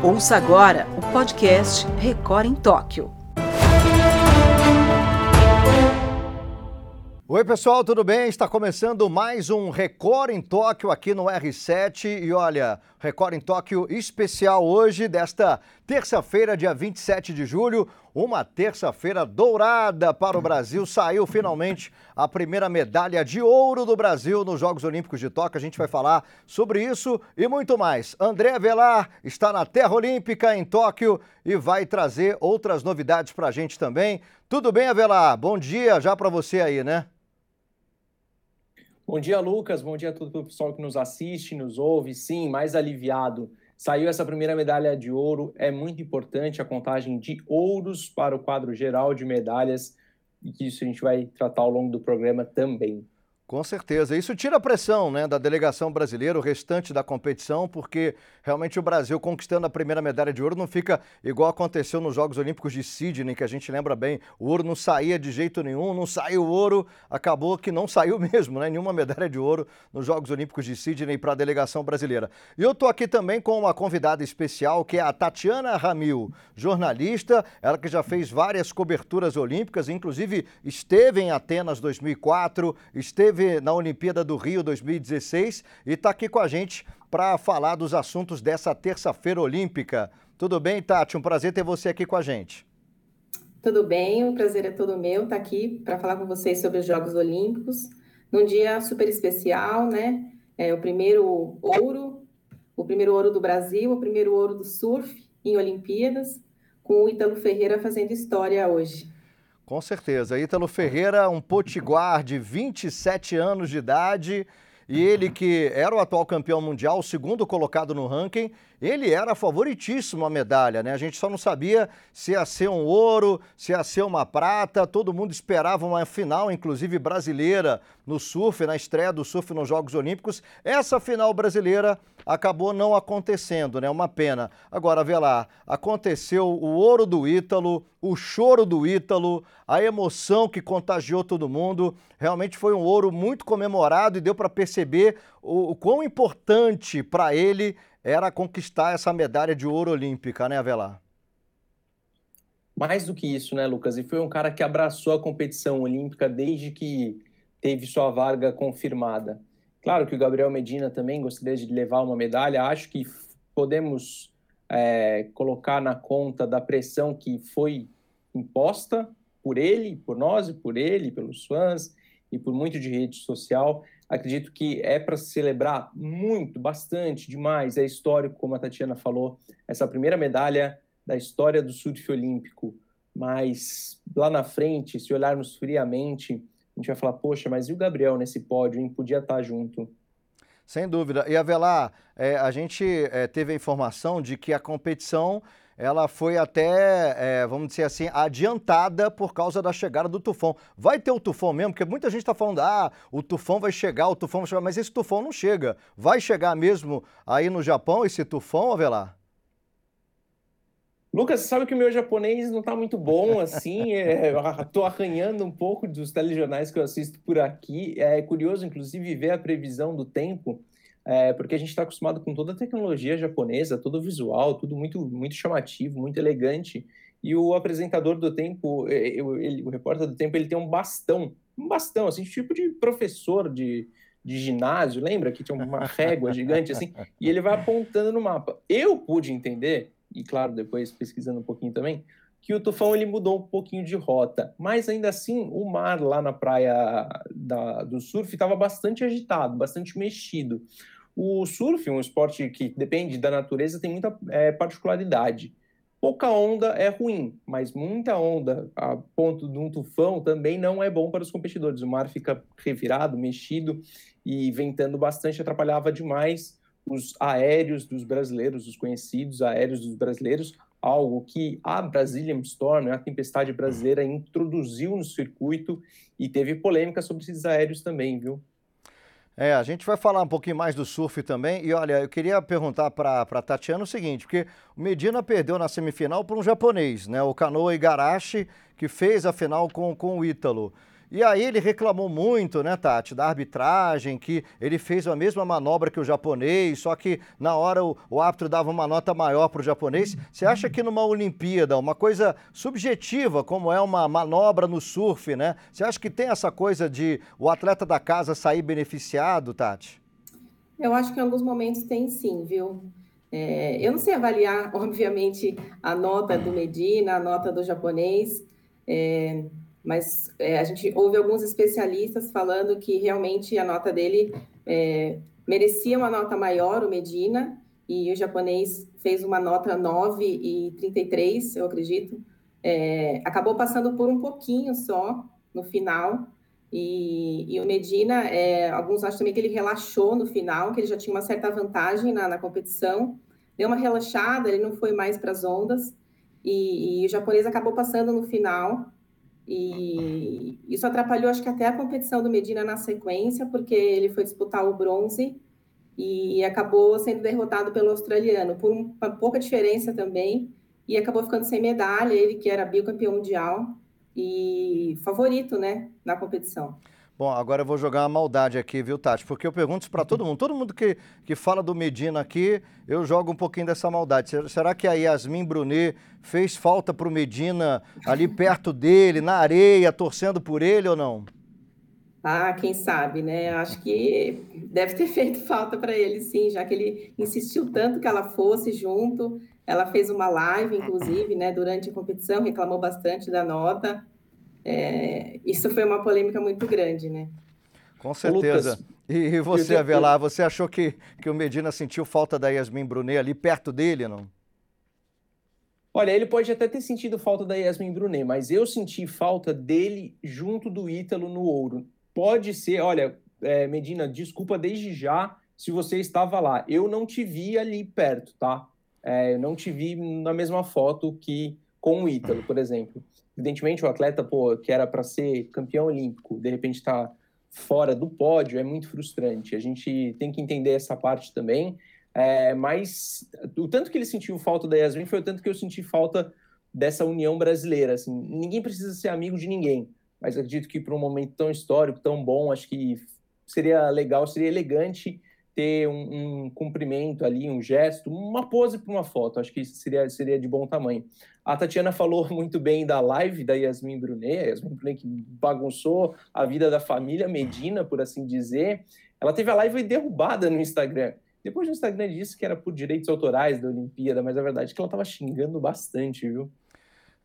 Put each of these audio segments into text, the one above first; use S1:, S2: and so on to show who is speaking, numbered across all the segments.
S1: Ouça agora o podcast Record em Tóquio.
S2: Oi, pessoal, tudo bem? Está começando mais um Record em Tóquio aqui no R7. E olha, Record em Tóquio especial hoje, desta terça-feira, dia 27 de julho. Uma terça-feira dourada para o Brasil. Saiu finalmente a primeira medalha de ouro do Brasil nos Jogos Olímpicos de Tóquio. A gente vai falar sobre isso e muito mais. André Velar está na Terra Olímpica em Tóquio e vai trazer outras novidades para a gente também. Tudo bem, Avelar? Bom dia já para você aí, né?
S3: Bom dia, Lucas. Bom dia a todo o pessoal que nos assiste, nos ouve. Sim, mais aliviado. Saiu essa primeira medalha de ouro. É muito importante a contagem de ouros para o quadro geral de medalhas, e que isso a gente vai tratar ao longo do programa também.
S2: Com certeza. Isso tira a pressão né, da delegação brasileira, o restante da competição, porque realmente o Brasil conquistando a primeira medalha de ouro não fica igual aconteceu nos Jogos Olímpicos de Sydney, que a gente lembra bem. O ouro não saía de jeito nenhum, não saiu ouro, acabou que não saiu mesmo, né? Nenhuma medalha de ouro nos Jogos Olímpicos de Sydney para a delegação brasileira. E eu estou aqui também com uma convidada especial, que é a Tatiana Ramil, jornalista, ela que já fez várias coberturas olímpicas, inclusive esteve em Atenas 2004, esteve esteve na Olimpíada do Rio 2016 e está aqui com a gente para falar dos assuntos dessa terça-feira olímpica. Tudo bem, Tati? Um prazer ter você aqui com a gente.
S4: Tudo bem, o prazer é todo meu estar tá aqui para falar com vocês sobre os Jogos Olímpicos, num dia super especial, né? É o primeiro ouro, o primeiro ouro do Brasil, o primeiro ouro do surf em Olimpíadas, com o Ítalo Ferreira fazendo história hoje.
S2: Com certeza. Ítalo Ferreira, um potiguar de 27 anos de idade, e ele que era o atual campeão mundial, o segundo colocado no ranking, ele era favoritíssimo a medalha, né? A gente só não sabia se ia ser um ouro, se ia ser uma prata, todo mundo esperava uma final, inclusive brasileira, no surf, na estreia do surf nos Jogos Olímpicos. Essa final brasileira acabou não acontecendo, né? Uma pena. Agora, vê lá, aconteceu o ouro do Ítalo, o choro do Ítalo, a emoção que contagiou todo mundo. Realmente foi um ouro muito comemorado e deu para perceber o, o quão importante para ele era conquistar essa medalha de ouro olímpica, né, Avelar?
S3: Mais do que isso, né, Lucas? E foi um cara que abraçou a competição olímpica desde que teve sua vaga confirmada. Claro que o Gabriel Medina também gostaria de levar uma medalha. Acho que podemos é, colocar na conta da pressão que foi imposta por ele, por nós e por ele, pelos fãs e por muito de rede social. Acredito que é para celebrar muito, bastante, demais. É histórico, como a Tatiana falou, essa primeira medalha da história do surf olímpico. Mas lá na frente, se olharmos friamente, a gente vai falar: poxa, mas e o Gabriel nesse pódio, hein? Podia estar junto.
S2: Sem dúvida. E Avelar, é, a gente é, teve a informação de que a competição ela foi até, é, vamos dizer assim, adiantada por causa da chegada do tufão. Vai ter o tufão mesmo? Porque muita gente está falando, ah, o tufão vai chegar, o tufão vai chegar, mas esse tufão não chega. Vai chegar mesmo aí no Japão esse tufão, Avelar?
S3: Lucas, sabe que o meu japonês não está muito bom, assim, estou é, arranhando um pouco dos telejornais que eu assisto por aqui. É curioso, inclusive, ver a previsão do tempo é, porque a gente está acostumado com toda a tecnologia japonesa, todo o visual, tudo muito, muito chamativo, muito elegante. E o apresentador do tempo, ele, o repórter do tempo, ele tem um bastão, um bastão, assim, tipo de professor de, de ginásio, lembra? Que tinha uma régua gigante, assim, e ele vai apontando no mapa. Eu pude entender, e claro, depois pesquisando um pouquinho também, que o tufão ele mudou um pouquinho de rota, mas ainda assim o mar lá na praia da, do surf estava bastante agitado, bastante mexido. O surf, um esporte que depende da natureza, tem muita é, particularidade. Pouca onda é ruim, mas muita onda a ponto de um tufão também não é bom para os competidores. O mar fica revirado, mexido e ventando bastante, atrapalhava demais os aéreos dos brasileiros, os conhecidos aéreos dos brasileiros, algo que a Brazilian Storm, a tempestade brasileira, introduziu no circuito e teve polêmica sobre esses aéreos também, viu?
S2: É, a gente vai falar um pouquinho mais do surf também. E olha, eu queria perguntar para a Tatiana o seguinte, porque o Medina perdeu na semifinal para um japonês, né? O Kanoa Igarashi, que fez a final com, com o Ítalo. E aí ele reclamou muito, né, Tati, da arbitragem, que ele fez a mesma manobra que o japonês, só que na hora o, o árbitro dava uma nota maior para o japonês. Você acha que numa Olimpíada, uma coisa subjetiva, como é uma manobra no surf, né? Você acha que tem essa coisa de o atleta da casa sair beneficiado, Tati?
S4: Eu acho que em alguns momentos tem sim, viu? É, eu não sei avaliar, obviamente, a nota do Medina, a nota do japonês, é, mas é, a gente ouve alguns especialistas falando que realmente a nota dele é, merecia uma nota maior, o Medina, e o japonês fez uma nota 9 e 33, eu acredito. É, acabou passando por um pouquinho só no final, e, e, o Medina, é, alguns acham também que ele relaxou no final, que ele já tinha uma certa vantagem na, na competição, deu uma relaxada, ele não foi mais para as ondas, e, e, o japonês acabou passando no final, e isso atrapalhou, acho que até a competição do Medina na sequência, porque ele foi disputar o bronze e acabou sendo derrotado pelo australiano, por uma pouca diferença também, e acabou ficando sem medalha, ele que era bicampeão mundial e favorito, né, na competição.
S2: Bom, agora eu vou jogar uma maldade aqui, viu, Tati? Porque eu pergunto isso para todo mundo. Todo mundo que, que fala do Medina aqui, eu jogo um pouquinho dessa maldade. Será que a Yasmin Brunet fez falta para o Medina ali perto dele, na areia, torcendo por ele ou não?
S4: Ah, quem sabe, né? Acho que deve ter feito falta para ele, sim, já que ele insistiu tanto que ela fosse junto. Ela fez uma live, inclusive, né, durante a competição, reclamou bastante da nota. É, isso foi uma polêmica muito grande, né?
S2: Com certeza. E, e você, Avelar, você achou que, que o Medina sentiu falta da Yasmin Brunet ali perto dele, não?
S3: Olha, ele pode até ter sentido falta da Yasmin Brunet, mas eu senti falta dele junto do Ítalo no ouro. Pode ser, olha, é, Medina, desculpa desde já se você estava lá. Eu não te vi ali perto, tá? É, eu não te vi na mesma foto que com o Ítalo, por exemplo. Evidentemente, o atleta pô, que era para ser campeão olímpico, de repente está fora do pódio, é muito frustrante. A gente tem que entender essa parte também. É, mas o tanto que ele sentiu falta da Yasmin foi o tanto que eu senti falta dessa união brasileira. Assim, ninguém precisa ser amigo de ninguém, mas acredito que para um momento tão histórico, tão bom, acho que seria legal, seria elegante ter um, um cumprimento ali, um gesto, uma pose para uma foto. Acho que seria, seria de bom tamanho. A Tatiana falou muito bem da live da Yasmin Brunet, a Yasmin Brunet que bagunçou a vida da família Medina, por assim dizer. Ela teve a live derrubada no Instagram. Depois no Instagram disse que era por direitos autorais da Olimpíada, mas a verdade é que ela estava xingando bastante, viu?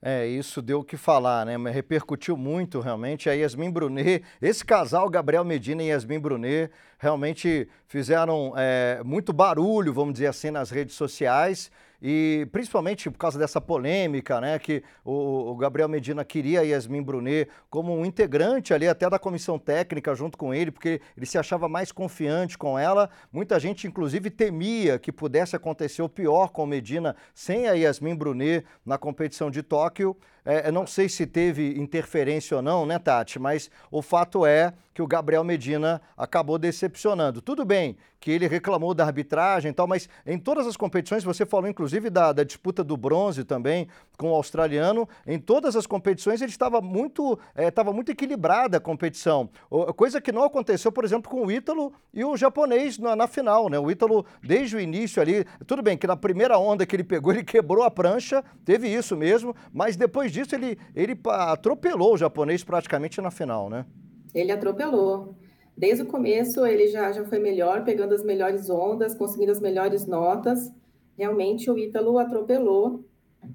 S2: É, isso deu o que falar, né? Repercutiu muito realmente. A Yasmin Brunet, esse casal, Gabriel Medina e Yasmin Brunet, realmente fizeram é, muito barulho, vamos dizer assim, nas redes sociais e principalmente por causa dessa polêmica, né, que o, o, Gabriel Medina queria a Yasmin Brunet como um integrante ali até da comissão técnica junto com ele, porque ele se achava mais confiante com ela. Muita gente, inclusive, temia que pudesse acontecer o pior com o Medina sem a Yasmin Brunet na competição de Tóquio. É, não sei se teve interferência ou não, né, Tati? Mas o fato é que o Gabriel Medina acabou decepcionando. Tudo bem que ele reclamou da arbitragem e tal, mas em todas as competições, você falou inclusive da, da disputa do bronze também com o australiano, em todas as competições ele estava muito, estava é, muito equilibrada a competição. Coisa que não aconteceu, por exemplo, com o Ítalo e o japonês na, na final, né? O Ítalo, desde o início ali, tudo bem que na primeira onda que ele pegou, ele quebrou a prancha, teve isso mesmo, mas depois disso ele, ele atropelou o japonês praticamente na final, né?
S4: Ele atropelou. Desde o começo ele já, já foi melhor, pegando as melhores ondas, conseguindo as melhores notas. Realmente o Ítalo atropelou.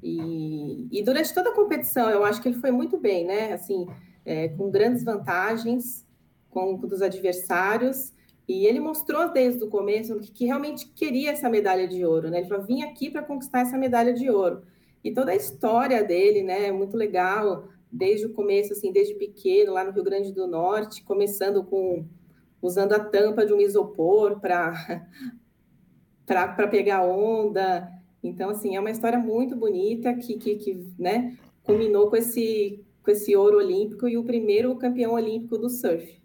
S4: E, e durante toda a competição eu acho que ele foi muito bem, né? Assim, é, com grandes vantagens com, com dos adversários. E ele mostrou desde o começo que, que realmente queria essa medalha de ouro, né? Ele falou, vim aqui para conquistar essa medalha de ouro. E toda a história dele, né, é muito legal, desde o começo, assim, desde pequeno, lá no Rio Grande do Norte, começando com usando a tampa de um isopor para para pegar onda. Então, assim, é uma história muito bonita que, que, que né, culminou com esse, com esse ouro olímpico e o primeiro campeão olímpico do surf.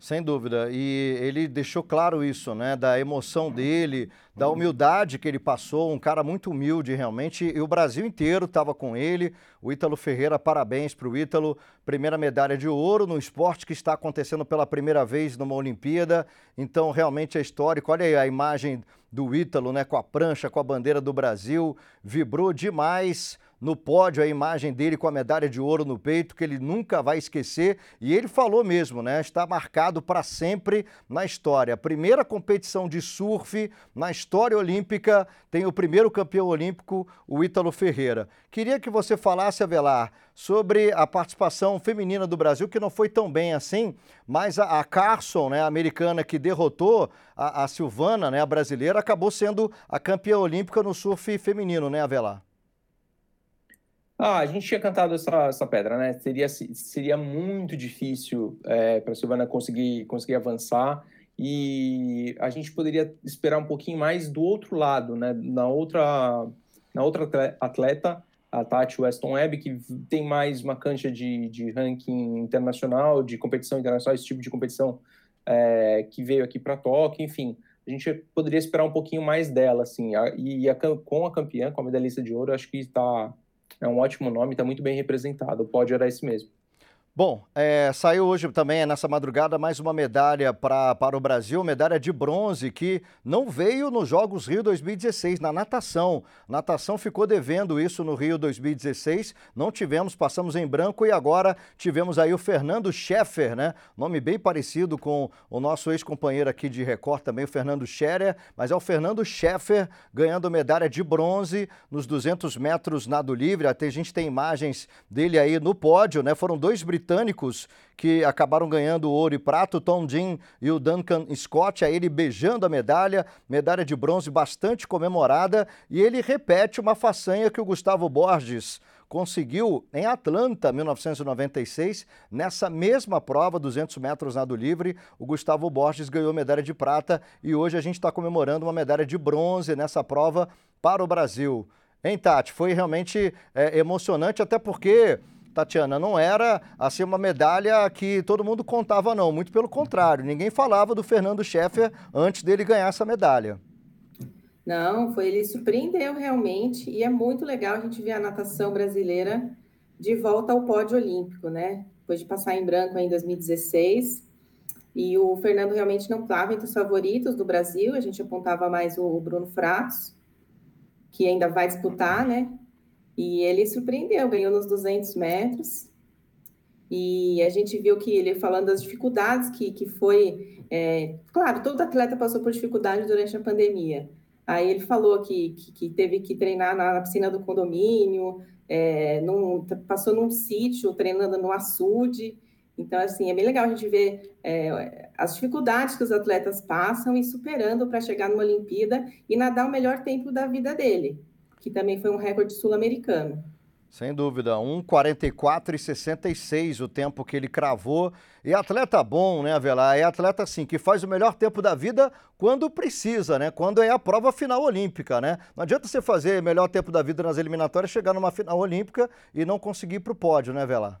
S2: Sem dúvida. E ele deixou claro isso, né? Da emoção dele, da humildade que ele passou, um cara muito humilde realmente. E o Brasil inteiro estava com ele. O Ítalo Ferreira, parabéns para o Ítalo. Primeira medalha de ouro no esporte que está acontecendo pela primeira vez numa Olimpíada. Então, realmente é histórico. Olha aí a imagem do Ítalo, né? Com a prancha, com a bandeira do Brasil. Vibrou demais no pódio a imagem dele com a medalha de ouro no peito, que ele nunca vai esquecer. E ele falou mesmo, né? Está marcado para sempre na história. Primeira competição de surf na história olímpica tem o primeiro campeão olímpico, o Ítalo Ferreira. Queria que você falasse, Avelar, sobre a participação feminina do Brasil, que não foi tão bem assim, mas a, a Carson, né, a americana que derrotou a, a Silvana, né, a brasileira, acabou sendo a campeã olímpica no surf feminino, né, Avelar?
S3: Ah, a gente tinha cantado essa, essa pedra, né? Seria, seria muito difícil é, para a Silvana conseguir, conseguir avançar e a gente poderia esperar um pouquinho mais do outro lado, né? Na outra, na outra atleta, a Tati Weston Webb, que tem mais uma cancha de, de ranking internacional, de competição internacional, esse tipo de competição é, que veio aqui para Tóquio, enfim. A gente poderia esperar um pouquinho mais dela, assim. E a, com a campeã, com a medalhista de ouro, acho que está é um ótimo nome, está muito bem representado. Pode era esse mesmo.
S2: Bom, é, saiu hoje também, nessa madrugada, mais uma medalha pra, para o Brasil, medalha de bronze, que não veio nos Jogos Rio 2016, na natação. Natação ficou devendo isso no Rio 2016, não tivemos, passamos em branco e agora tivemos aí o Fernando Scheffer, né? Nome bem parecido com o nosso ex-companheiro aqui de Record também, o Fernando Scherer, mas é o Fernando Scheffer ganhando medalha de bronze nos 200 metros nado livre. Até a gente tem imagens dele aí no pódio, né? Foram dois britânicos britânicos que acabaram ganhando ouro e prata, Tom Dean e o Duncan Scott, a ele beijando a medalha, medalha de bronze bastante comemorada, e ele repete uma façanha que o Gustavo Borges conseguiu em Atlanta, 1996, nessa mesma prova, 200 metros nado livre, o Gustavo Borges ganhou medalha de prata e hoje a gente está comemorando uma medalha de bronze nessa prova para o Brasil. Hein, Tati? Foi realmente é, emocionante, até porque Tatiana, não era assim uma medalha que todo mundo contava, não. Muito pelo contrário, ninguém falava do Fernando Scheffer antes dele ganhar essa medalha.
S4: Não, foi ele surpreendeu realmente e é muito legal a gente ver a natação brasileira de volta ao pódio olímpico, né? Depois de passar em branco em 2016. E o Fernando realmente não estava entre os favoritos do Brasil, a gente apontava mais o Bruno Fratos, que ainda vai disputar, né? E ele surpreendeu, ganhou nos 200 metros. E a gente viu que ele falando das dificuldades que, que foi. É, claro, todo atleta passou por dificuldade durante a pandemia. Aí ele falou que, que, que teve que treinar na, na piscina do condomínio, é, num, passou num sítio treinando no açude. Então, assim, é bem legal a gente ver é, as dificuldades que os atletas passam e superando para chegar numa Olimpíada e nadar o melhor tempo da vida dele que também foi um recorde sul-americano.
S2: Sem dúvida, 1,44 e 66 o tempo que ele cravou. E atleta bom, né, Avelar? É atleta, assim, que faz o melhor tempo da vida quando precisa, né? Quando é a prova final olímpica, né? Não adianta você fazer melhor tempo da vida nas eliminatórias, chegar numa final olímpica e não conseguir ir para o pódio, né, Avelar?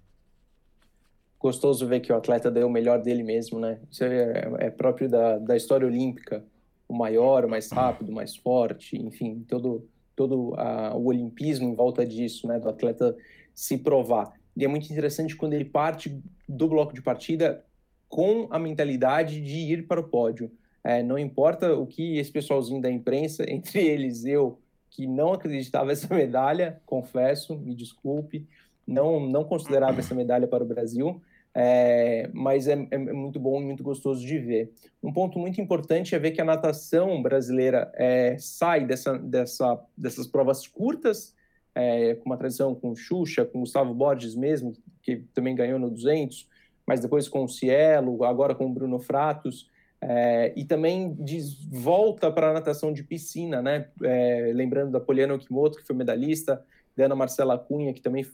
S3: Gostoso ver que o atleta deu o melhor dele mesmo, né? Isso é, é próprio da, da história olímpica. O maior, o mais rápido, o mais forte, enfim, todo todo a, o olimpismo em volta disso, né, do atleta se provar. E é muito interessante quando ele parte do bloco de partida com a mentalidade de ir para o pódio. É, não importa o que esse pessoalzinho da imprensa, entre eles eu, que não acreditava essa medalha, confesso, me desculpe, não, não considerava essa medalha para o Brasil, é, mas é, é, muito bom e muito gostoso de ver. Um ponto muito importante é ver que a natação brasileira é, sai dessa, dessa, dessas provas curtas, é, com uma tradição com Xuxa, com Gustavo Borges mesmo, que também ganhou no 200, mas depois com o Cielo, agora com o Bruno Fratos, é, e também volta para a natação de piscina, né? É, lembrando da Poliana Okimoto, que foi medalhista, da Ana Marcela Cunha, que também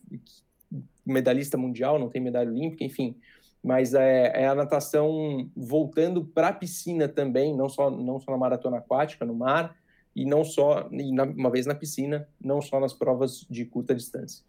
S3: medalhista mundial, não tem medalha olímpica, enfim. Mas é, é a natação voltando para a piscina também, não só, não só na maratona aquática, no mar, e não só, e na, uma vez na piscina, não só nas provas de curta distância.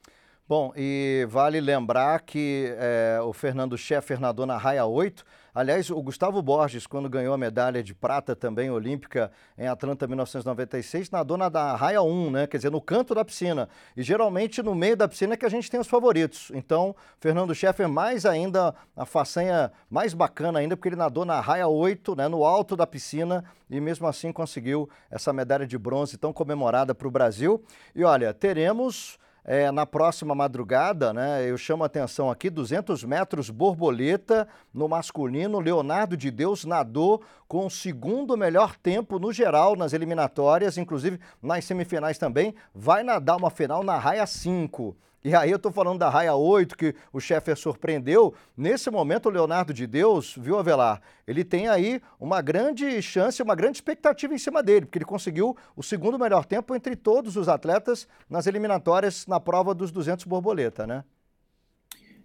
S2: Bom, e vale lembrar que é, o Fernando Scheffer nadou na raia 8. Aliás, o Gustavo Borges, quando ganhou a medalha de prata também olímpica em Atlanta 1996, nadou na da raia 1, né? Quer dizer, no canto da piscina. E geralmente no meio da piscina é que a gente tem os favoritos. Então, Fernando Scheffer mais ainda, a façanha mais bacana ainda, porque ele nadou na raia 8, né? No alto da piscina e mesmo assim conseguiu essa medalha de bronze tão comemorada para o Brasil. E olha, teremos é, na próxima madrugada, né, eu chamo a atenção aqui, 200 metros borboleta no masculino, Leonardo de Deus nadou com o segundo melhor tempo no geral nas eliminatórias, inclusive nas semifinais também, vai nadar uma final na raia 5. E aí eu estou falando da raia 8, que o chefe surpreendeu. Nesse momento, o Leonardo de Deus, viu, Avelar? Ele tem aí uma grande chance, uma grande expectativa em cima dele, porque ele conseguiu o segundo melhor tempo entre todos os atletas nas eliminatórias na prova dos 200 borboleta, né?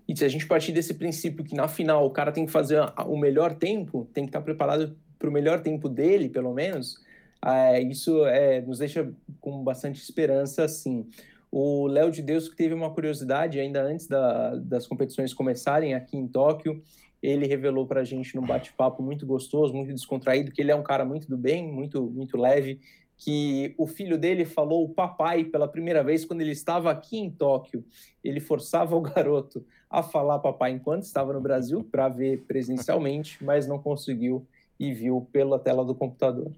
S3: E se a gente partir desse princípio que na final o cara tem que fazer o melhor tempo, tem que estar preparado para o melhor tempo dele, pelo menos, é, isso é, nos deixa com bastante esperança, sim. O Léo de Deus que teve uma curiosidade ainda antes da, das competições começarem aqui em Tóquio, ele revelou para a gente num bate-papo muito gostoso, muito descontraído, que ele é um cara muito do bem, muito muito leve, que o filho dele falou o papai pela primeira vez quando ele estava aqui em Tóquio. Ele forçava o garoto a falar papai enquanto estava no Brasil para ver presencialmente, mas não conseguiu e viu pela tela do computador.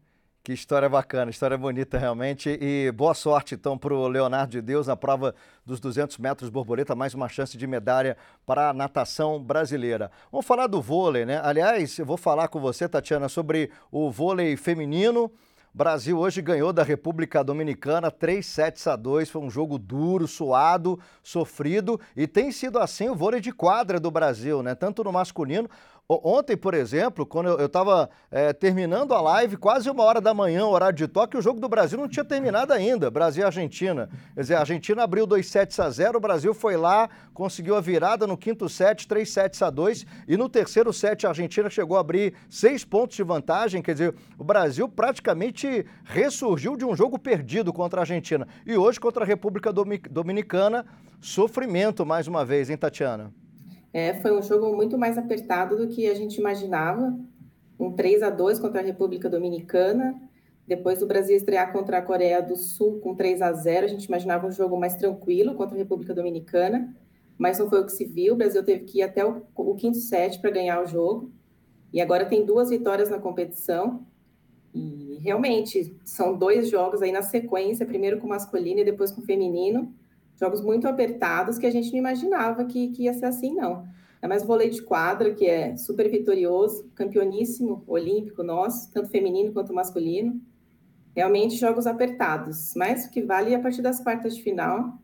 S2: Que história bacana, história bonita realmente. E boa sorte então para o Leonardo de Deus na prova dos 200 metros borboleta, mais uma chance de medalha para a natação brasileira. Vamos falar do vôlei, né? Aliás, eu vou falar com você, Tatiana, sobre o vôlei feminino. Brasil hoje ganhou da República Dominicana 3 sets a 2. Foi um jogo duro, suado, sofrido e tem sido assim o vôlei de quadra do Brasil, né? Tanto no masculino Ontem, por exemplo, quando eu estava é, terminando a live, quase uma hora da manhã, horário de toque, o jogo do Brasil não tinha terminado ainda. Brasil e Argentina. Quer dizer, a Argentina abriu 2 sets a 0, o Brasil foi lá, conseguiu a virada no quinto set, 3 sets a 2. E no terceiro set, a Argentina chegou a abrir 6 pontos de vantagem. Quer dizer, o Brasil praticamente ressurgiu de um jogo perdido contra a Argentina. E hoje, contra a República Dominicana, sofrimento mais uma vez, hein, Tatiana?
S4: É, foi um jogo muito mais apertado do que a gente imaginava. Um 3 a 2 contra a República Dominicana. Depois do Brasil estrear contra a Coreia do Sul com 3 a 0, a gente imaginava um jogo mais tranquilo contra a República Dominicana, mas não foi o que se viu. O Brasil teve que ir até o, o quinto set para ganhar o jogo. E agora tem duas vitórias na competição. E realmente são dois jogos aí na sequência, primeiro com masculino e depois com feminino jogos muito apertados que a gente não imaginava que, que ia ser assim, não. É mais vôlei de quadra, que é super vitorioso, campeoníssimo olímpico nosso, tanto feminino quanto masculino. Realmente jogos apertados, mas o que vale é a partir das quartas de final,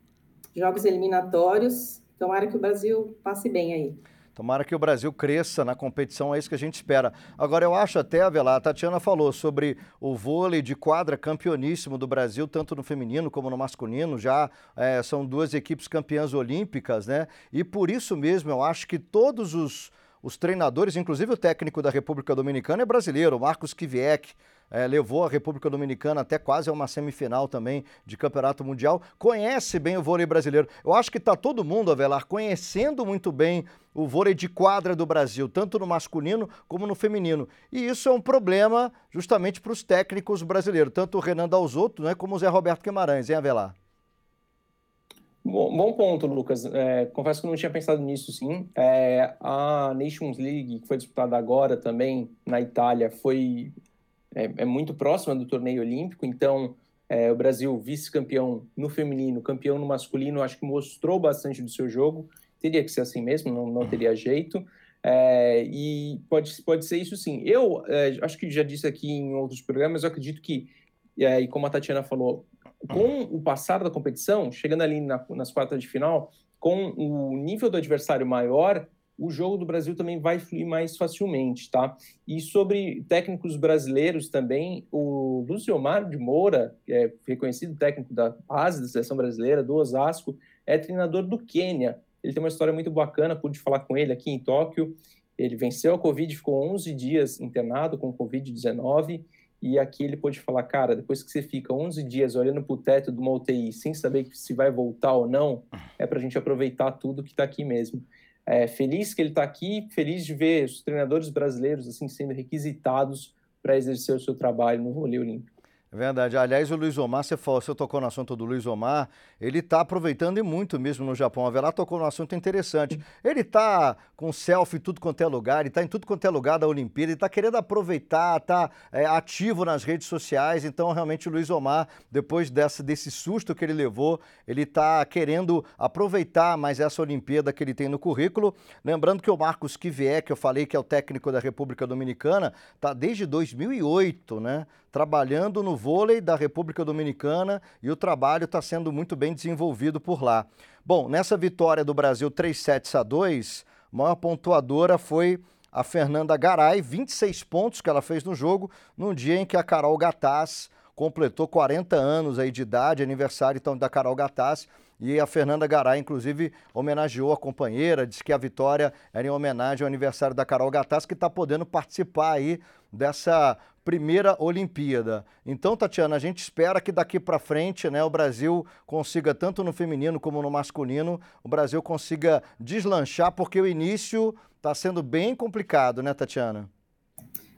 S4: jogos eliminatórios. Tomara que o Brasil passe bem aí.
S2: Tomara que o Brasil cresça na competição, é isso que a gente espera. Agora, eu acho até, Avelar, a Tatiana falou sobre o vôlei de quadra campeoníssimo do Brasil, tanto no feminino como no masculino, já é, são duas equipes campeãs olímpicas, né? E por isso mesmo eu acho que todos os, os treinadores, inclusive o técnico da República Dominicana é brasileiro, Marcos Kiviek, é, levou a República Dominicana até quase a uma semifinal também de campeonato mundial, conhece bem o vôlei brasileiro. Eu acho que está todo mundo, Avelar, conhecendo muito bem o vôlei de quadra do Brasil, tanto no masculino como no feminino. E isso é um problema justamente para os técnicos brasileiros, tanto o Renan Dalzotto né, como o Zé Roberto Guimarães, hein, Avelar?
S3: Bom, bom, ponto, Lucas. É, confesso que não tinha pensado nisso, sim. É, a Nations League, que foi disputada agora também na Itália, foi é, é muito próxima do torneio olímpico, então é, o Brasil, vice-campeão no feminino, campeão no masculino, acho que mostrou bastante do seu jogo. Teria que ser assim mesmo, não, não teria jeito. É, e pode, pode ser isso sim. Eu é, acho que já disse aqui em outros programas, eu acredito que, é, e como a Tatiana falou, com o passar da competição, chegando ali na, nas quartas de final, com o nível do adversário maior, o jogo do Brasil também vai fluir mais facilmente, tá? E sobre técnicos brasileiros também, o Luciomar de Moura, que é reconhecido técnico da base da seleção brasileira, do Osasco, é treinador do Quênia. Ele tem uma história muito bacana, pude falar com ele aqui em Tóquio. Ele venceu a Covid, ficou 11 dias internado com Covid-19 E aqui ele pôde falar, cara, depois que você fica 11 dias olhando para o teto de uma UTI sem saber se vai voltar ou não, é para a gente aproveitar tudo que está aqui mesmo. É, feliz que ele está aqui, feliz de ver os treinadores brasileiros assim sendo requisitados para exercer o seu trabalho no vôlei olímpico.
S2: É verdade. Aliás, o Luiz Omar, você, falou, você tocou no assunto do Luiz Omar, ele está aproveitando e muito mesmo no Japão. A Velar tocou no assunto interessante. Ele está com selfie em tudo quanto é lugar, ele está em tudo quanto é lugar da Olimpíada, ele está querendo aproveitar, está é, ativo nas redes sociais. Então, realmente, o Luiz Omar, depois dessa, desse susto que ele levou, ele está querendo aproveitar mais essa Olimpíada que ele tem no currículo. Lembrando que o Marcos Kivier, que eu falei que é o técnico da República Dominicana, está desde 2008, né? Trabalhando no vôlei da República Dominicana e o trabalho está sendo muito bem desenvolvido por lá. Bom, nessa vitória do Brasil 3 sets a 2, a maior pontuadora foi a Fernanda Garay, 26 pontos que ela fez no jogo, num dia em que a Carol Gataz completou 40 anos aí de idade, aniversário então da Carol Gataz, e a Fernanda Garay, inclusive, homenageou a companheira, disse que a vitória era em homenagem ao aniversário da Carol Gataz, que está podendo participar aí dessa primeira Olimpíada. Então, Tatiana, a gente espera que daqui para frente, né, o Brasil consiga tanto no feminino como no masculino, o Brasil consiga deslanchar, porque o início está sendo bem complicado, né, Tatiana?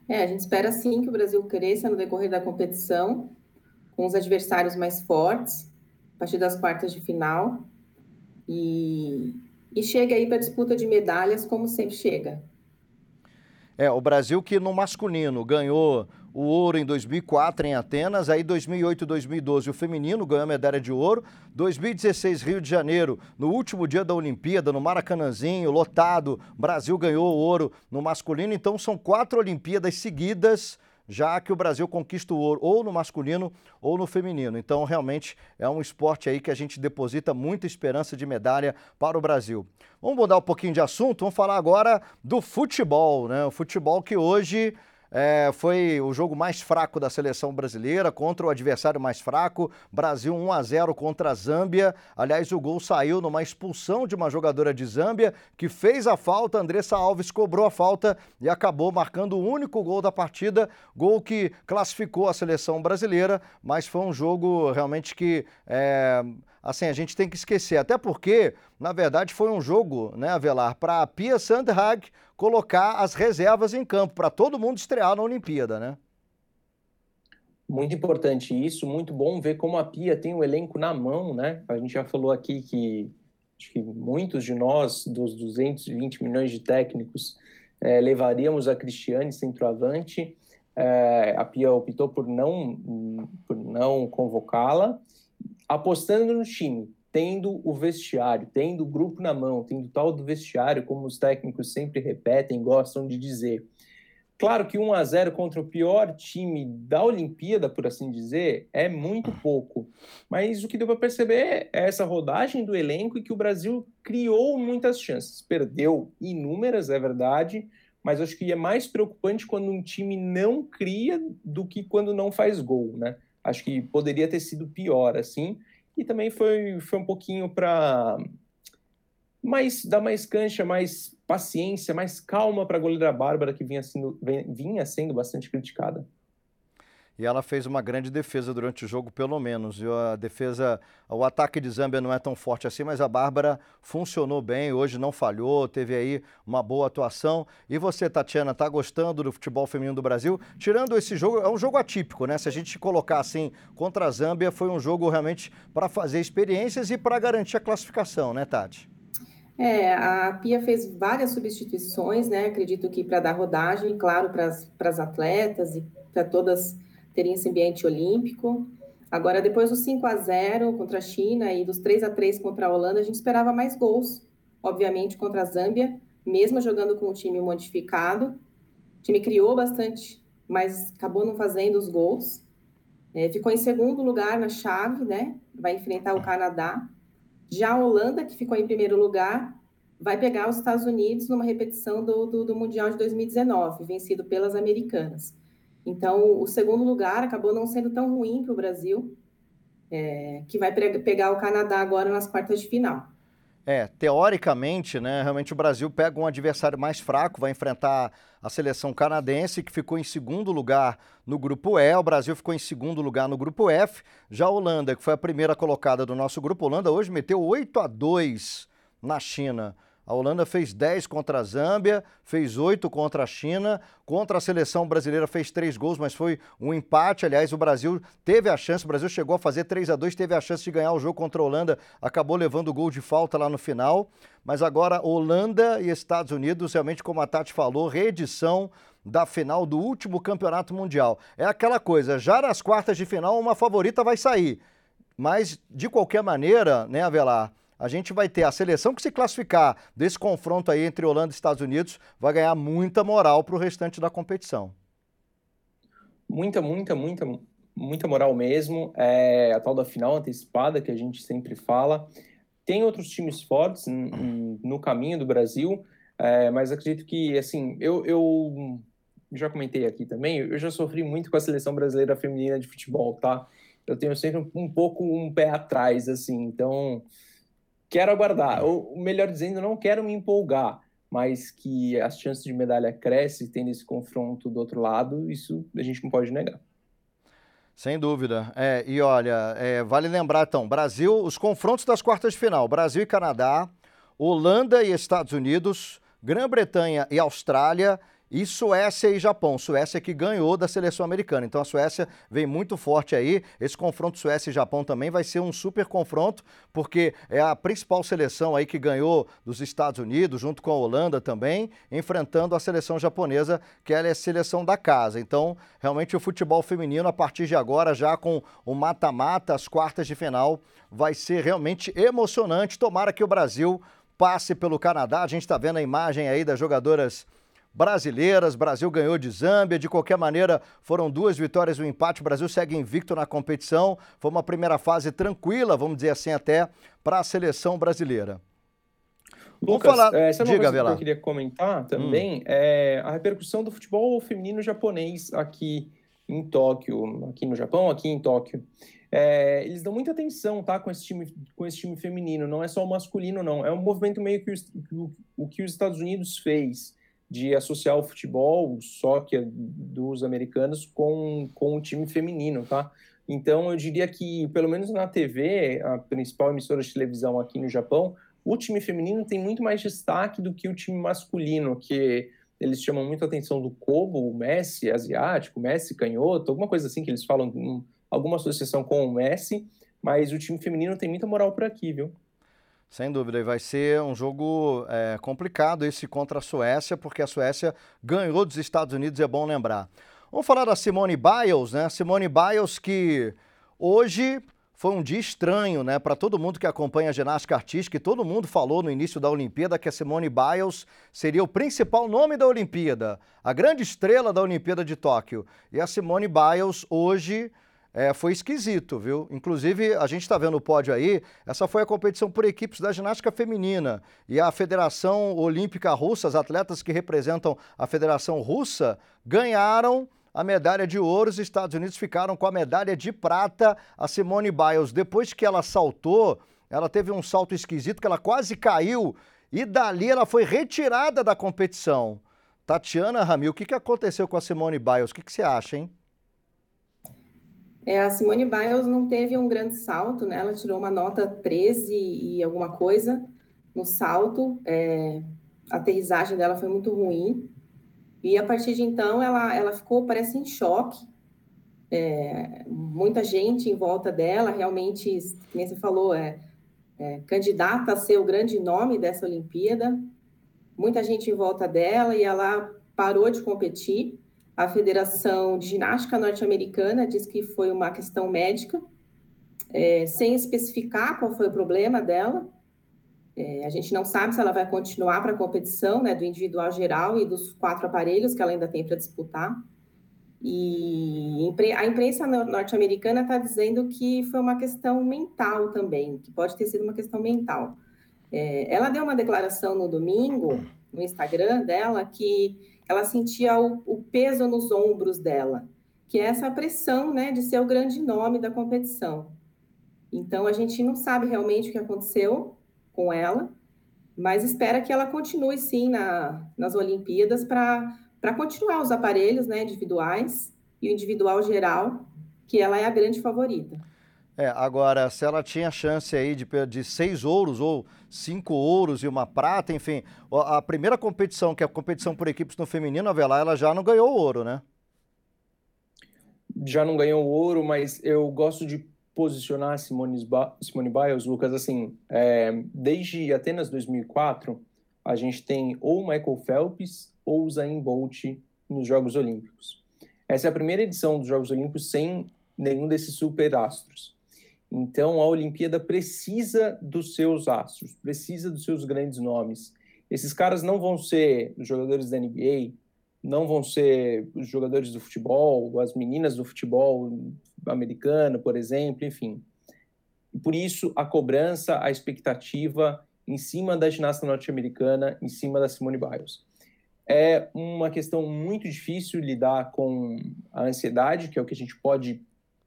S4: É, a gente espera sim que o Brasil cresça no decorrer da competição, com os adversários mais fortes, a partir das quartas de final, e, e chegue aí para a disputa de medalhas, como sempre chega.
S2: É, o Brasil que no masculino ganhou o ouro em 2004 em Atenas, aí 2008 e 2012 o feminino ganhou a medalha de ouro, 2016 Rio de Janeiro, no último dia da Olimpíada, no Maracanãzinho, lotado, Brasil ganhou o ouro no masculino, então são quatro Olimpíadas seguidas já que o Brasil conquista o ouro ou no masculino ou no feminino. Então, realmente é um esporte aí que a gente deposita muita esperança de medalha para o Brasil. Vamos mudar um pouquinho de assunto, vamos falar agora do futebol, né? O futebol que hoje é, foi o jogo mais fraco da seleção brasileira contra o adversário mais fraco. Brasil 1 a 0 contra a Zâmbia. Aliás, o gol saiu numa expulsão de uma jogadora de Zâmbia que fez a falta. Andressa Alves cobrou a falta e acabou marcando o único gol da partida. Gol que classificou a seleção brasileira, mas foi um jogo realmente que. É, assim, a gente tem que esquecer. Até porque, na verdade, foi um jogo, né, Avelar, para a Pia Sandhag colocar as reservas em campo, para todo mundo estrear na Olimpíada, né?
S3: Muito importante isso, muito bom ver como a Pia tem o elenco na mão, né? A gente já falou aqui que acho que muitos de nós, dos 220 milhões de técnicos, é, levaríamos a Cristiane centroavante. É, a Pia optou por não, por não convocá-la apostando no time, tendo o vestiário, tendo o grupo na mão, tendo tal do vestiário, como os técnicos sempre repetem, gostam de dizer. Claro que 1 a 0 contra o pior time da Olimpíada, por assim dizer, é muito pouco. Mas o que deu para perceber é essa rodagem do elenco e que o Brasil criou muitas chances. Perdeu inúmeras, é verdade, mas acho que é mais preocupante quando um time não cria do que quando não faz gol, né? Acho que poderia ter sido pior, assim. E também foi, foi um pouquinho para mais dar mais cancha, mais paciência, mais calma para a goleira Bárbara, que vinha sendo, vinha sendo bastante criticada
S2: e ela fez uma grande defesa durante o jogo, pelo menos. E a defesa, o ataque de Zâmbia não é tão forte assim, mas a Bárbara funcionou bem, hoje não falhou, teve aí uma boa atuação. E você, Tatiana, tá gostando do futebol feminino do Brasil? Tirando esse jogo, é um jogo atípico, né? Se a gente colocar assim contra a Zâmbia, foi um jogo realmente para fazer experiências e para garantir a classificação, né, Tati?
S4: É, a Pia fez várias substituições, né? Acredito que para dar rodagem, claro, para as atletas e para todas teria esse ambiente olímpico. Agora, depois do 5 a 0 contra a China e dos 3 a 3 contra a Holanda, a gente esperava mais gols, obviamente, contra a Zâmbia, mesmo jogando com o time modificado. O time criou bastante, mas acabou não fazendo os gols. É, ficou em segundo lugar na chave, né? Vai enfrentar o Canadá. Já a Holanda, que ficou em primeiro lugar, vai pegar os Estados Unidos numa repetição do, do, do Mundial de 2019, vencido pelas americanas. Então, o segundo lugar acabou não sendo tão ruim para o Brasil, é, que vai pegar o Canadá agora nas quartas de final.
S2: É, teoricamente, né, realmente o Brasil pega um adversário mais fraco, vai enfrentar a seleção canadense, que ficou em segundo lugar no grupo E, o Brasil ficou em segundo lugar no grupo F. Já a Holanda, que foi a primeira colocada do nosso grupo, Holanda hoje meteu 8 a 2 na China. A Holanda fez 10 contra a Zâmbia, fez 8 contra a China. Contra a seleção brasileira fez 3 gols, mas foi um empate. Aliás, o Brasil teve a chance, o Brasil chegou a fazer 3 a 2 teve a chance de ganhar o jogo contra a Holanda, acabou levando o gol de falta lá no final. Mas agora Holanda e Estados Unidos, realmente, como a Tati falou, reedição da final do último campeonato mundial. É aquela coisa, já nas quartas de final, uma favorita vai sair. Mas, de qualquer maneira, né, Avelar? A gente vai ter a seleção que se classificar desse confronto aí entre Holanda e Estados Unidos vai ganhar muita moral para o restante da competição.
S3: Muita, muita, muita, muita moral mesmo. É a tal da final antecipada que a gente sempre fala. Tem outros times fortes no caminho do Brasil, é, mas acredito que, assim, eu, eu já comentei aqui também, eu já sofri muito com a seleção brasileira feminina de futebol, tá? Eu tenho sempre um pouco um pé atrás, assim, então quero aguardar, ou melhor dizendo, não quero me empolgar, mas que as chances de medalha crescem tendo esse confronto do outro lado, isso a gente não pode negar.
S2: Sem dúvida. É, e olha, é, vale lembrar então, Brasil, os confrontos das quartas de final, Brasil e Canadá, Holanda e Estados Unidos, Grã-Bretanha e Austrália e Suécia e Japão. Suécia que ganhou da seleção americana. Então a Suécia vem muito forte aí. Esse confronto Suécia e Japão também vai ser um super confronto, porque é a principal seleção aí que ganhou dos Estados Unidos, junto com a Holanda também, enfrentando a seleção japonesa, que ela é a seleção da casa. Então, realmente o futebol feminino a partir de agora, já com o mata-mata, as quartas de final, vai ser realmente emocionante. Tomara que o Brasil passe pelo Canadá. A gente está vendo a imagem aí das jogadoras brasileiras. Brasil ganhou de Zâmbia. De qualquer maneira, foram duas vitórias e um empate. O Brasil segue invicto na competição. Foi uma primeira fase tranquila, vamos dizer assim, até para a seleção brasileira.
S3: Lucas, falar... essa é uma Diga, coisa que eu queria comentar também, hum. é a repercussão do futebol feminino japonês aqui em Tóquio, aqui no Japão, aqui em Tóquio. É, eles dão muita atenção, tá, com esse time, com esse time feminino. Não é só o masculino, não. É um movimento meio que o, o que os Estados Unidos fez de associar o futebol, o soccer dos americanos com, com o time feminino, tá? Então, eu diria que, pelo menos na TV, a principal emissora de televisão aqui no Japão, o time feminino tem muito mais destaque do que o time masculino, que eles chamam muito a atenção do Kobo, o Messi asiático, Messi canhoto, alguma coisa assim que eles falam, alguma associação com o Messi, mas o time feminino tem muita moral por aqui, viu?
S2: Sem dúvida, e vai ser um jogo é, complicado esse contra a Suécia, porque a Suécia ganhou dos Estados Unidos, é bom lembrar. Vamos falar da Simone Biles, né? Simone Biles que hoje foi um dia estranho, né, para todo mundo que acompanha a ginástica artística, e todo mundo falou no início da Olimpíada que a Simone Biles seria o principal nome da Olimpíada, a grande estrela da Olimpíada de Tóquio. E a Simone Biles hoje é, foi esquisito, viu? Inclusive, a gente está vendo o pódio aí, essa foi a competição por equipes da ginástica feminina. E a Federação Olímpica Russa, as atletas que representam a Federação Russa, ganharam a medalha de ouro. Os Estados Unidos ficaram com a medalha de prata. A Simone Biles, depois que ela saltou, ela teve um salto esquisito que ela quase caiu e dali ela foi retirada da competição. Tatiana Ramil, o que, que aconteceu com a Simone Biles? O que, que você acha, hein?
S4: É, a Simone Biles não teve um grande salto, né? Ela tirou uma nota 13 e alguma coisa no salto. É, a aterrissagem dela foi muito ruim. E a partir de então ela, ela ficou, parece, em choque. É, muita gente em volta dela, realmente, como você falou, é, é, candidata a ser o grande nome dessa Olimpíada. Muita gente em volta dela e ela parou de competir. A Federação de Ginástica Norte-Americana diz que foi uma questão médica, é, sem especificar qual foi o problema dela. É, a gente não sabe se ela vai continuar para a competição né, do individual geral e dos quatro aparelhos que ela ainda tem para disputar. E a imprensa norte-americana está dizendo que foi uma questão mental também, que pode ter sido uma questão mental. É, ela deu uma declaração no domingo, no Instagram dela, que ela sentia o, o, peso nos ombros dela, que é essa pressão, né, de ser o grande nome da competição. Então a gente não sabe realmente o que aconteceu. com ela, mas espera que ela continue sim na, nas Olimpíadas para continuar os aparelhos né, individuais e o individual geral, que ela é a grande favorita.
S2: É, agora, se ela tinha chance aí de, de seis ouros ou cinco ouros e uma prata, enfim, a primeira competição, que é a competição por equipes no feminino, a Velar, ela já não ganhou ouro, né?
S3: Já não ganhou ouro, mas eu gosto de posicionar Simone, Simone Biles, Lucas, assim, é, desde Atenas 2004, a gente tem ou Michael Phelps ou Zayn Bolt nos Jogos Olímpicos. Essa é a primeira edição dos Jogos Olímpicos sem nenhum desses super astros. Então, a Olimpíada precisa dos seus astros, precisa dos seus grandes nomes. Esses caras não vão ser os jogadores da NBA, não vão ser os jogadores do futebol, as meninas do futebol americano, por exemplo, enfim. Por isso, a cobrança, a expectativa em cima da ginasta norte-americana, em cima da Simone Biles. É uma questão muito difícil lidar com a ansiedade, que é o que a gente pode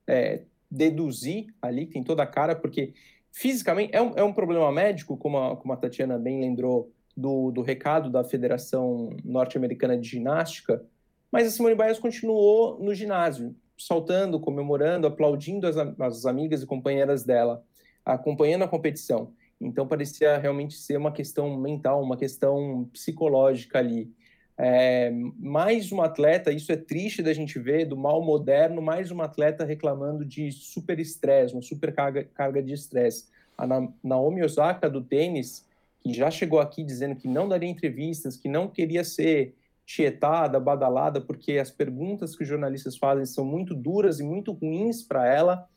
S3: é, deduzir ali, tem toda a cara, porque fisicamente é um, é um problema médico, como a, como a Tatiana bem lembrou do, do recado da Federação Norte-Americana de Ginástica, mas a Simone Biles continuou no ginásio, saltando, comemorando, aplaudindo as, as amigas e companheiras dela, acompanhando a competição. Então parecia realmente ser uma questão mental, uma questão psicológica ali. É, mais um atleta, isso é triste da gente ver, do mal moderno, mais um atleta reclamando de super estresse, uma super carga, carga de estresse. A Naomi Osaka do tênis, que já chegou aqui dizendo que não daria entrevistas, que não queria ser tietada, badalada, porque as perguntas que os jornalistas fazem são muito duras e muito ruins para ela.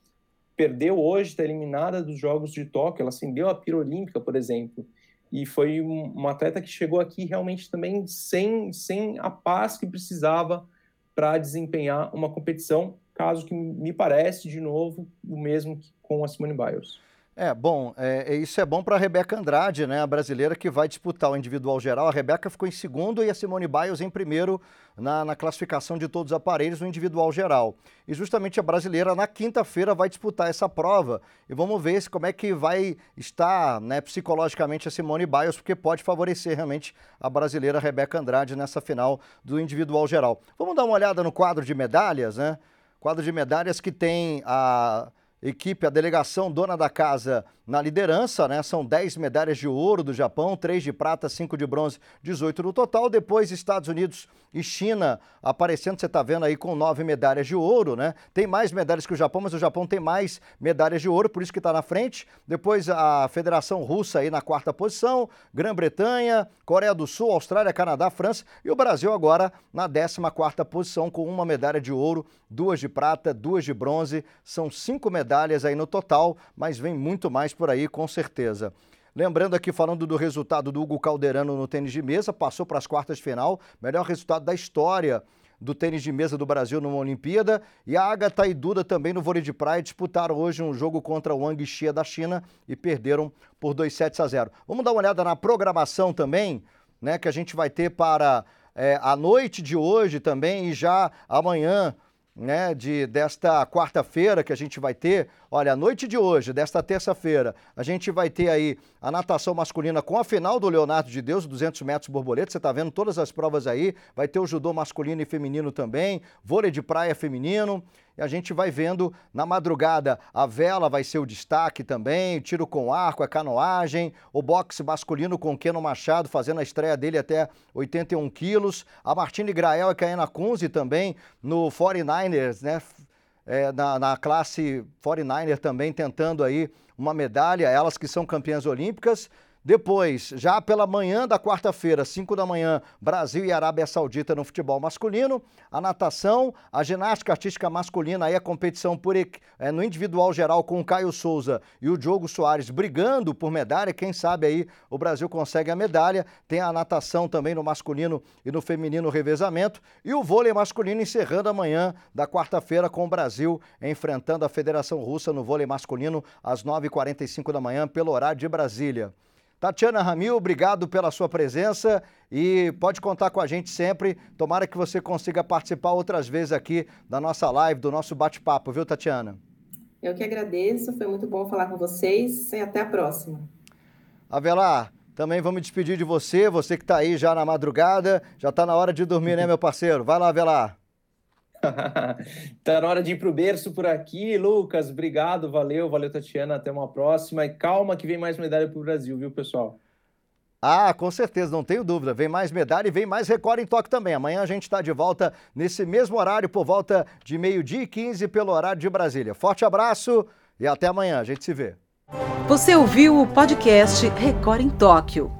S3: Perdeu hoje, está eliminada dos Jogos de Tóquio, ela acendeu a pira olímpica, por exemplo e foi um, atleta que chegou aqui realmente também sem, sem a paz que precisava para desempenhar uma competição, caso que me parece, de novo, o mesmo que com a Simone Biles.
S2: É, bom, é, é, isso é bom para a Rebeca Andrade, né, a brasileira que vai disputar o individual geral. A Rebeca ficou em segundo e a Simone Biles em primeiro na, na classificação de todos os aparelhos no individual geral. E justamente a brasileira na quinta-feira vai disputar essa prova. E vamos ver se, como é que vai estar né, psicologicamente a Simone Biles, porque pode favorecer realmente a brasileira Rebeca Andrade nessa final do individual geral. Vamos dar uma olhada no quadro de medalhas, né? Quadro de medalhas que tem a equipe, a delegação dona da casa na liderança, né? São 10 medalhas de ouro do Japão, 3 de prata, 5 de bronze, 18 no total. Depois, Estados Unidos e China aparecendo, você está vendo aí com 9 medalhas de ouro, né? Tem mais medalhas que o Japão, mas o Japão tem mais medalhas de ouro, por isso que está na frente. Depois, a Federação Russa aí na quarta posição, Grã-Bretanha, Coreia do Sul, Austrália, Canadá, França e o Brasil agora na 14 quarta posição com uma medalha de ouro, duas de prata, duas de bronze. São cinco medalhas aí no total, mas vem muito mais por aí, com certeza. Lembrando aqui, falando do resultado do Hugo Calderano no tênis de mesa, passou para as quartas de final, melhor resultado da história do tênis de mesa do Brasil numa Olimpíada. E a Agatha e Duda também no vôlei de praia disputaram hoje um jogo contra o Wang Xia da China e perderam por 2 sets a 0. Vamos dar uma olhada na programação também, né, que a gente vai ter para é, a noite de hoje também e já amanhã né, de desta quarta-feira que a gente vai ter, olha, a noite de hoje, desta terça-feira, a gente vai ter aí a natação masculina com a final do Leonardo de Deus, 200 metros borboleta, você está vendo todas as provas aí, vai ter o judô masculino e feminino também, vôlei de praia feminino, e a gente vai vendo na madrugada a vela vai ser o destaque também, tiro com arco, a canoagem, o boxe masculino com Keno Machado fazendo a estreia dele até 81 quilos, a Martine Grael e Kaena Kunze também no 49ers, né? É, na, na classe 49er também tentando aí uma medalha, elas que são campeãs olímpicas. Depois, já pela manhã da quarta-feira, 5 da manhã, Brasil e Arábia Saudita no futebol masculino, a natação, a ginástica artística masculina, aí a competição por, é, no individual geral com o Caio Souza e o Diogo Soares brigando por medalha, quem sabe aí o Brasil consegue a medalha, tem a natação também no masculino e no feminino revezamento, e o vôlei masculino encerrando amanhã da quarta-feira com o Brasil enfrentando a Federação Russa no vôlei masculino às 9h45 da manhã pelo horário de Brasília. Tatiana Ramil, obrigado pela sua presença e pode contar com a gente sempre. Tomara que você consiga participar outras vezes aqui da nossa live, do nosso bate-papo, viu, Tatiana?
S4: Eu que agradeço, foi muito bom falar com vocês e até a próxima.
S2: Avelar, também vamos despedir de você, você que está aí já na madrugada, já está na hora de dormir, né, meu parceiro? Vai lá, Avelar.
S3: Tá na hora de ir pro berço por aqui, Lucas. Obrigado, valeu, valeu, Tatiana. Até uma próxima. E calma que vem mais medalha pro Brasil, viu, pessoal?
S2: Ah, com certeza, não tenho dúvida. Vem mais medalha e vem mais Record em Toque também. Amanhã a gente está de volta nesse mesmo horário, por volta de meio-dia e 15 pelo horário de Brasília. Forte abraço e até amanhã. A gente se vê.
S1: Você ouviu o podcast Record em Tóquio.